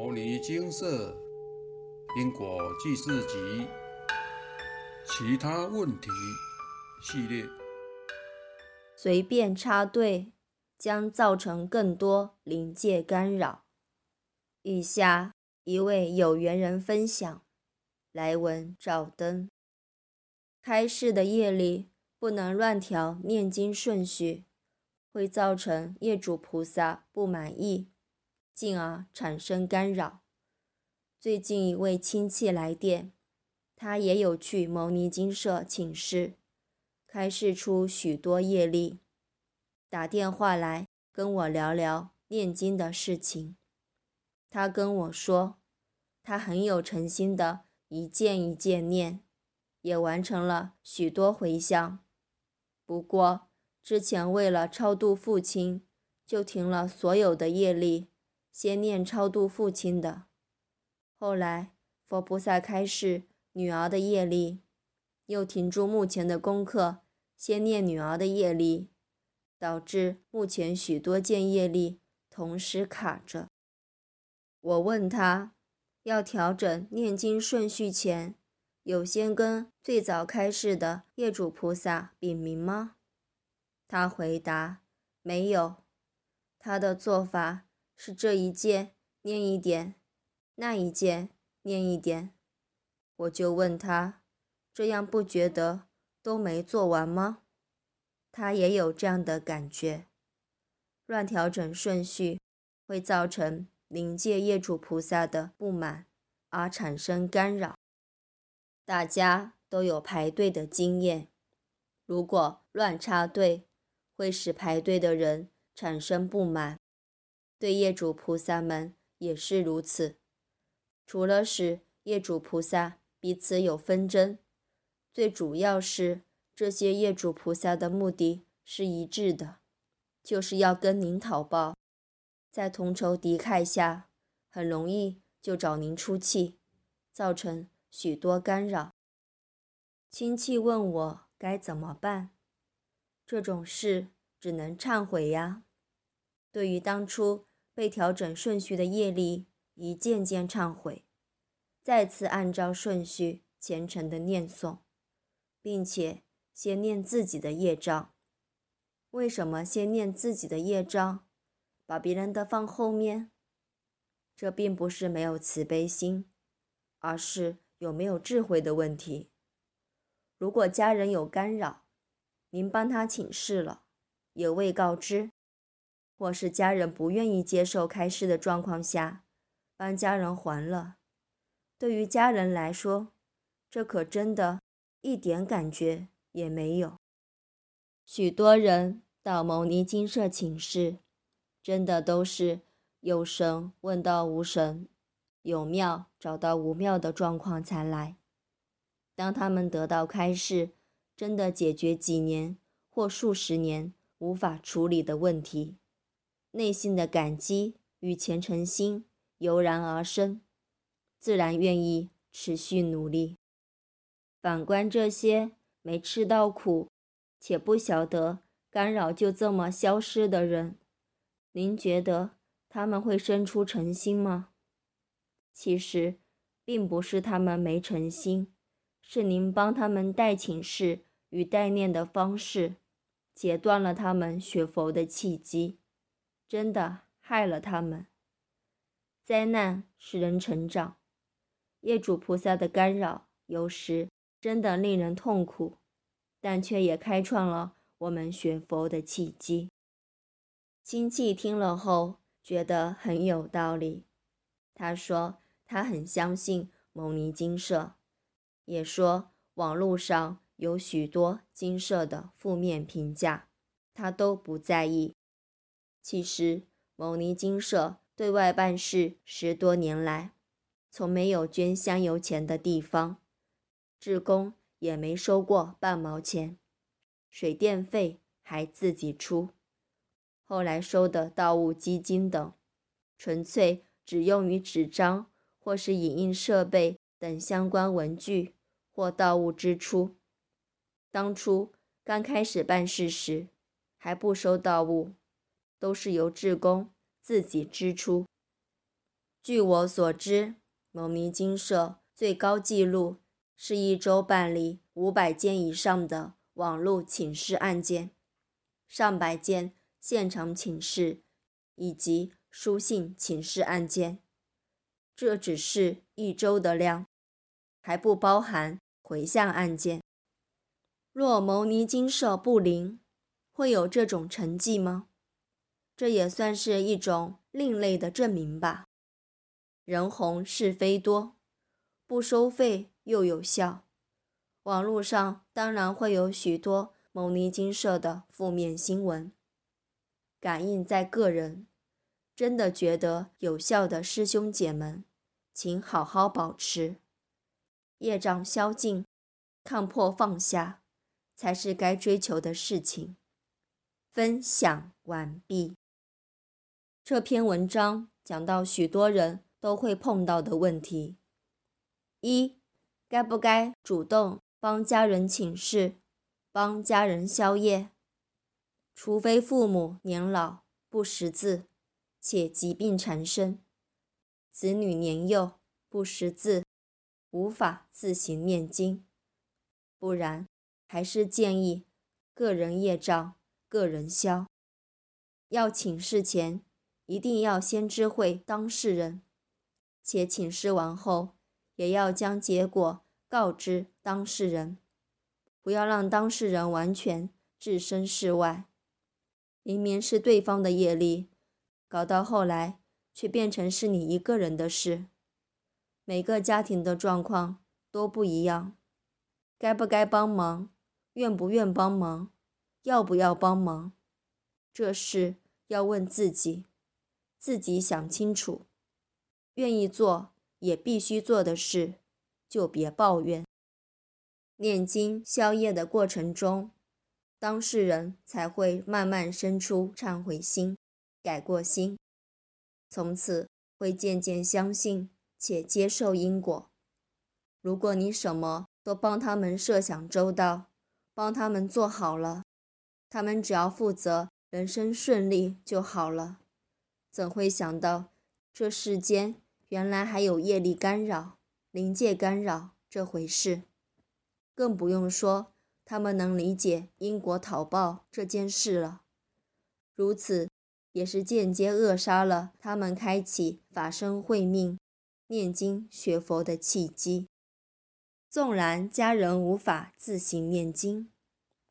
摩尼精舍因果记事集其他问题系列，随便插队将造成更多临界干扰。以下一位有缘人分享：来文照灯。开示的夜里不能乱调念经顺序，会造成业主菩萨不满意。进而产生干扰。最近一位亲戚来电，他也有去牟尼精舍请示，开示出许多业力，打电话来跟我聊聊念经的事情。他跟我说，他很有诚心的一件一件念，也完成了许多回向。不过之前为了超度父亲，就停了所有的业力。先念超度父亲的，后来佛菩萨开示女儿的业力，又停住目前的功课，先念女儿的业力，导致目前许多件业力同时卡着。我问他，要调整念经顺序前，有先跟最早开示的业主菩萨禀明吗？他回答没有，他的做法。是这一件念一点，那一件念一点，我就问他，这样不觉得都没做完吗？他也有这样的感觉，乱调整顺序会造成临界业主菩萨的不满，而产生干扰。大家都有排队的经验，如果乱插队，会使排队的人产生不满。对业主菩萨们也是如此，除了使业主菩萨彼此有纷争，最主要是这些业主菩萨的目的是一致的，就是要跟您讨报，在同仇敌忾下，很容易就找您出气，造成许多干扰。亲戚问我该怎么办，这种事只能忏悔呀。对于当初。被调整顺序的业力，一件件忏悔，再次按照顺序虔诚的念诵，并且先念自己的业障。为什么先念自己的业障，把别人的放后面？这并不是没有慈悲心，而是有没有智慧的问题。如果家人有干扰，您帮他请示了，也未告知。或是家人不愿意接受开示的状况下，帮家人还了，对于家人来说，这可真的一点感觉也没有。许多人到牟尼精舍请示，真的都是有神问到无神，有庙找到无庙的状况才来。当他们得到开示，真的解决几年或数十年无法处理的问题。内心的感激与虔诚心油然而生，自然愿意持续努力。反观这些没吃到苦，且不晓得干扰就这么消失的人，您觉得他们会生出诚心吗？其实，并不是他们没诚心，是您帮他们代请示与代念的方式，截断了他们学佛的契机。真的害了他们。灾难使人成长，业主菩萨的干扰有时真的令人痛苦，但却也开创了我们学佛的契机。亲戚听了后觉得很有道理，他说他很相信牟尼精舍，也说网络上有许多金舍的负面评价，他都不在意。其实，牟尼精舍对外办事十多年来，从没有捐香油钱的地方，志工也没收过半毛钱，水电费还自己出。后来收的盗物基金等，纯粹只用于纸张或是影印设备等相关文具或盗物支出。当初刚开始办事时，还不收盗物。都是由志工自己支出。据我所知，牟尼精舍最高纪录是一周办理五百件以上的网络请示案件，上百件现场请示，以及书信请示案件。这只是一周的量，还不包含回向案件。若牟尼精舍不灵，会有这种成绩吗？这也算是一种另类的证明吧。人红是非多，不收费又有效。网络上当然会有许多牟尼金社的负面新闻。感应在个人，真的觉得有效的师兄姐们，请好好保持。业障消尽，看破放下。才是该追求的事情。分享完毕。这篇文章讲到许多人都会碰到的问题：一，该不该主动帮家人请示、帮家人消业？除非父母年老不识字，且疾病缠身；子女年幼不识字，无法自行念经，不然。还是建议个人业障个人消。要请示前，一定要先知会当事人，且请示完后，也要将结果告知当事人，不要让当事人完全置身事外，明明是对方的业力，搞到后来却变成是你一个人的事。每个家庭的状况都不一样，该不该帮忙？愿不愿帮忙？要不要帮忙？这事要问自己，自己想清楚。愿意做也必须做的事，就别抱怨。念经消业的过程中，当事人才会慢慢生出忏悔心、改过心，从此会渐渐相信且接受因果。如果你什么都帮他们设想周到，帮他们做好了，他们只要负责人生顺利就好了。怎会想到这世间原来还有业力干扰、灵界干扰这回事？更不用说他们能理解因果讨报这件事了。如此也是间接扼杀了他们开启法身慧命、念经学佛的契机。纵然家人无法自行念经，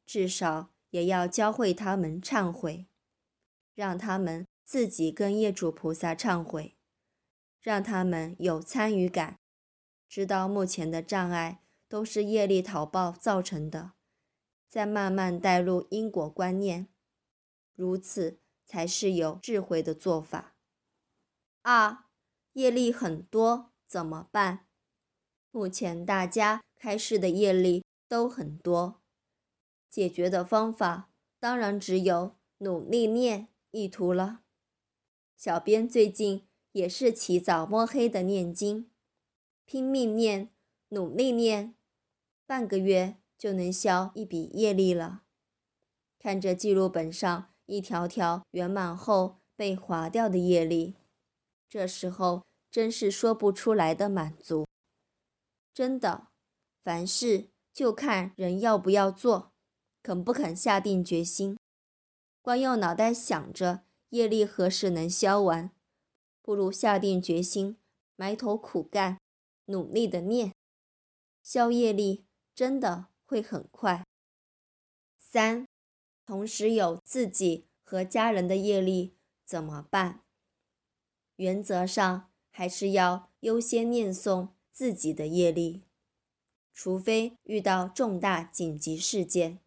至少也要教会他们忏悔，让他们自己跟业主菩萨忏悔，让他们有参与感，知道目前的障碍都是业力讨报造成的，再慢慢带入因果观念，如此才是有智慧的做法。二，业力很多怎么办？目前大家开示的业力都很多，解决的方法当然只有努力念意图了。小编最近也是起早摸黑的念经，拼命念，努力念，半个月就能消一笔业力了。看着记录本上一条条圆满后被划掉的业力，这时候真是说不出来的满足。真的，凡事就看人要不要做，肯不肯下定决心。光用脑袋想着业力何时能消完，不如下定决心，埋头苦干，努力的念，消业力真的会很快。三，同时有自己和家人的业力怎么办？原则上还是要优先念诵。自己的业力，除非遇到重大紧急事件，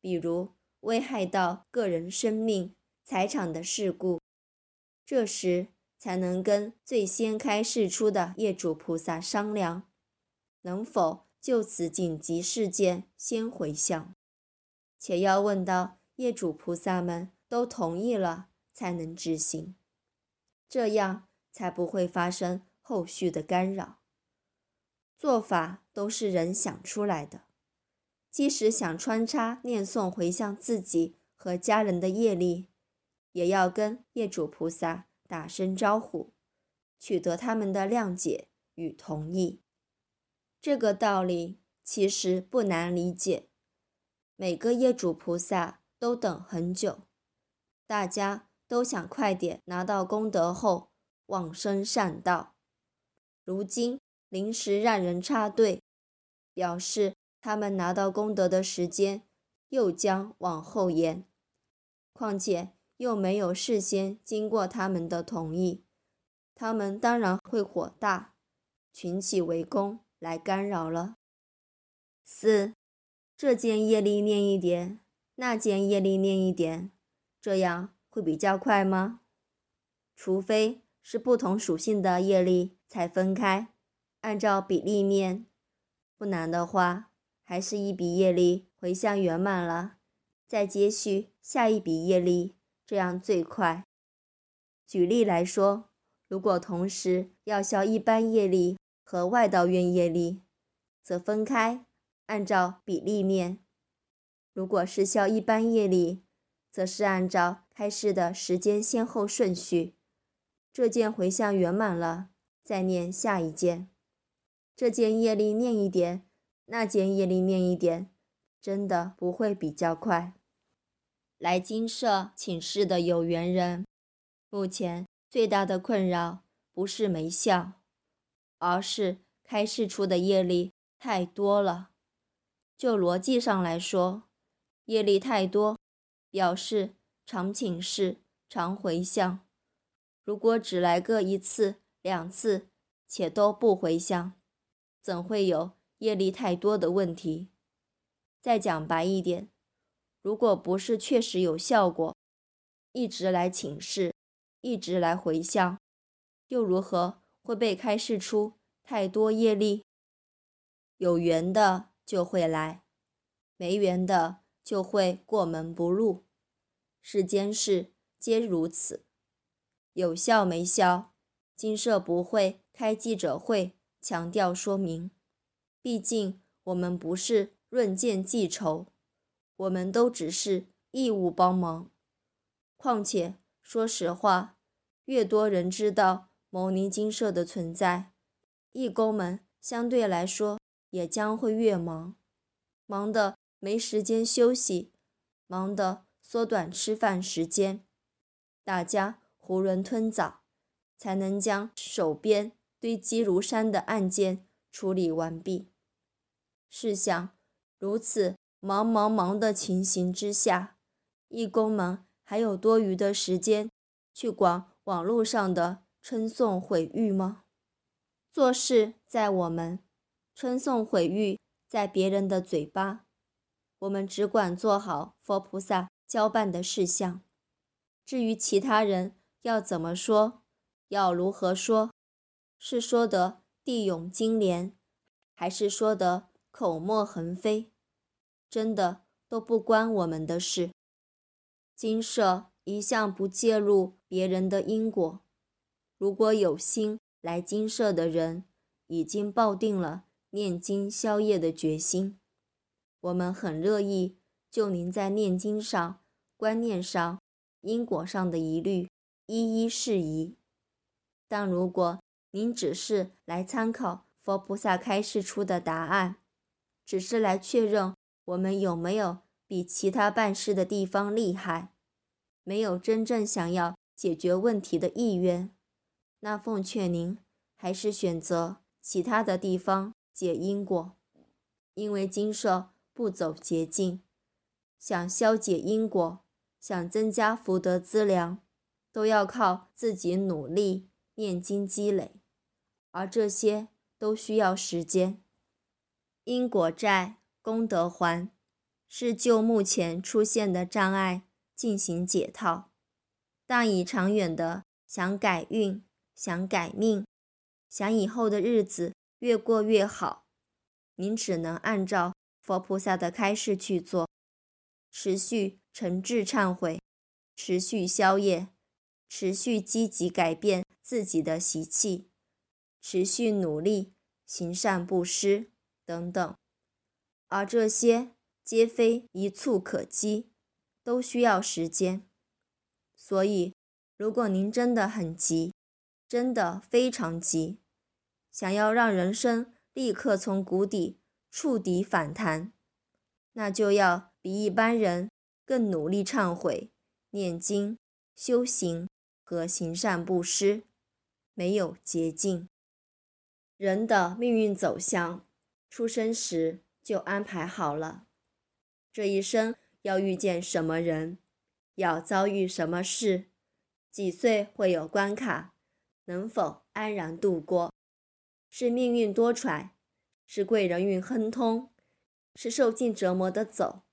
比如危害到个人生命、财产的事故，这时才能跟最先开示出的业主菩萨商量，能否就此紧急事件先回向，且要问到业主菩萨们都同意了才能执行，这样才不会发生后续的干扰。做法都是人想出来的，即使想穿插念诵回向自己和家人的业力，也要跟业主菩萨打声招呼，取得他们的谅解与同意。这个道理其实不难理解。每个业主菩萨都等很久，大家都想快点拿到功德后往生善道。如今临时让人插队，表示他们拿到功德的时间又将往后延。况且又没有事先经过他们的同意，他们当然会火大，群起围攻。来干扰了。四，这件业力念一点，那件业力念一点，这样会比较快吗？除非是不同属性的业力才分开，按照比例念。不难的话，还是一笔业力回向圆满了，再接续下一笔业力，这样最快。举例来说，如果同时要消一般业力。和外道愿业力，则分开，按照比例念。如果是消一般业力，则是按照开示的时间先后顺序。这件回向圆满了，再念下一件。这件业力念一点，那件业力念一点，真的不会比较快。来金舍请示的有缘人，目前最大的困扰不是没效。而是开示出的业力太多了。就逻辑上来说，业力太多，表示常请示、常回向。如果只来个一次、两次，且都不回向，怎会有业力太多的问题？再讲白一点，如果不是确实有效果，一直来请示，一直来回向，又如何？会被开示出太多业力，有缘的就会来，没缘的就会过门不入。世间事皆如此，有效没效，金社不会开记者会强调说明。毕竟我们不是论剑记仇，我们都只是义务帮忙。况且说实话，越多人知道。牟尼精舍的存在，义工们相对来说也将会越忙，忙得没时间休息，忙得缩短吃饭时间，大家囫囵吞枣，才能将手边堆积如山的案件处理完毕。试想，如此忙忙忙的情形之下，义工们还有多余的时间去管网络上的？称颂毁誉吗？做事在我们，称颂毁誉在别人的嘴巴。我们只管做好佛菩萨交办的事项。至于其他人要怎么说，要如何说，是说得地涌金莲，还是说得口沫横飞，真的都不关我们的事。金舍一向不介入别人的因果。如果有心来金舍的人，已经抱定了念经消业的决心，我们很乐意就您在念经上、观念上、因果上的疑虑一一释疑。但如果您只是来参考佛菩萨开示出的答案，只是来确认我们有没有比其他办事的地方厉害，没有真正想要解决问题的意愿。那奉劝您还是选择其他的地方解因果，因为金舍不走捷径，想消解因果，想增加福德资粮，都要靠自己努力念经积累，而这些都需要时间。因果债、功德还，是就目前出现的障碍进行解套，但以长远的想改运。想改命，想以后的日子越过越好，您只能按照佛菩萨的开示去做，持续诚挚忏悔，持续消业，持续积极改变自己的习气，持续努力行善布施等等，而这些皆非一蹴可及，都需要时间。所以，如果您真的很急，真的非常急，想要让人生立刻从谷底触底反弹，那就要比一般人更努力忏悔、念经、修行和行善布施，没有捷径。人的命运走向，出生时就安排好了，这一生要遇见什么人，要遭遇什么事。几岁会有关卡，能否安然度过？是命运多舛，是贵人运亨通，是受尽折磨的走，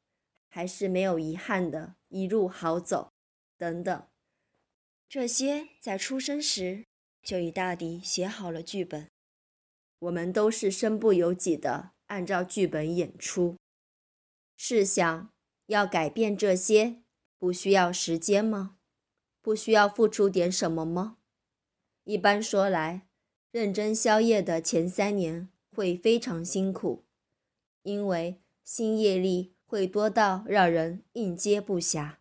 还是没有遗憾的一路好走？等等，这些在出生时就已大抵写好了剧本，我们都是身不由己的按照剧本演出。试想，要改变这些，不需要时间吗？不需要付出点什么吗？一般说来，认真宵夜的前三年会非常辛苦，因为新业力会多到让人应接不暇。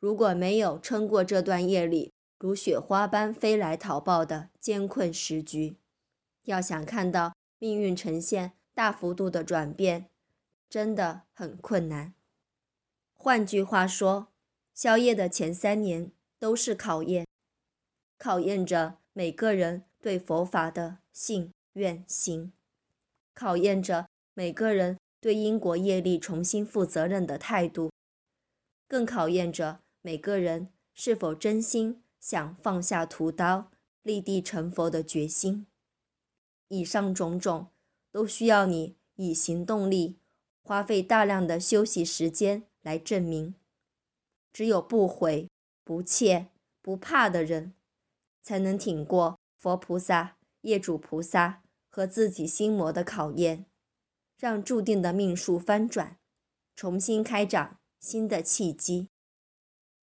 如果没有撑过这段夜里如雪花般飞来逃报的艰困时局，要想看到命运呈现大幅度的转变，真的很困难。换句话说，宵夜的前三年。都是考验，考验着每个人对佛法的信愿行，考验着每个人对因果业力重新负责任的态度，更考验着每个人是否真心想放下屠刀，立地成佛的决心。以上种种都需要你以行动力，花费大量的休息时间来证明。只有不悔。不怯不怕的人，才能挺过佛菩萨、业主菩萨和自己心魔的考验，让注定的命数翻转，重新开展新的契机。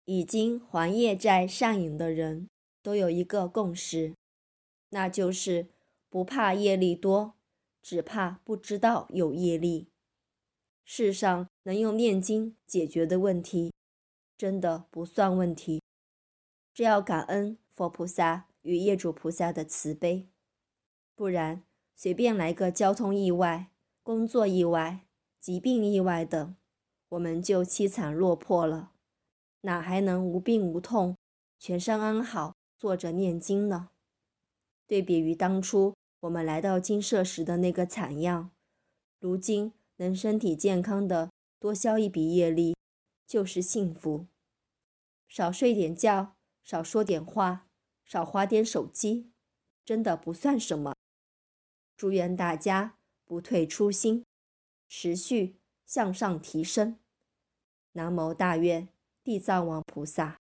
已经还业债上瘾的人都有一个共识，那就是不怕业力多，只怕不知道有业力。世上能用念经解决的问题。真的不算问题，只要感恩佛菩萨与业主菩萨的慈悲，不然随便来个交通意外、工作意外、疾病意外等，我们就凄惨落魄了，哪还能无病无痛、全身安好坐着念经呢？对比于当初我们来到金舍时的那个惨样，如今能身体健康的多消一笔业力，就是幸福。少睡点觉，少说点话，少花点手机，真的不算什么。祝愿大家不退初心，持续向上提升。南无大愿地藏王菩萨。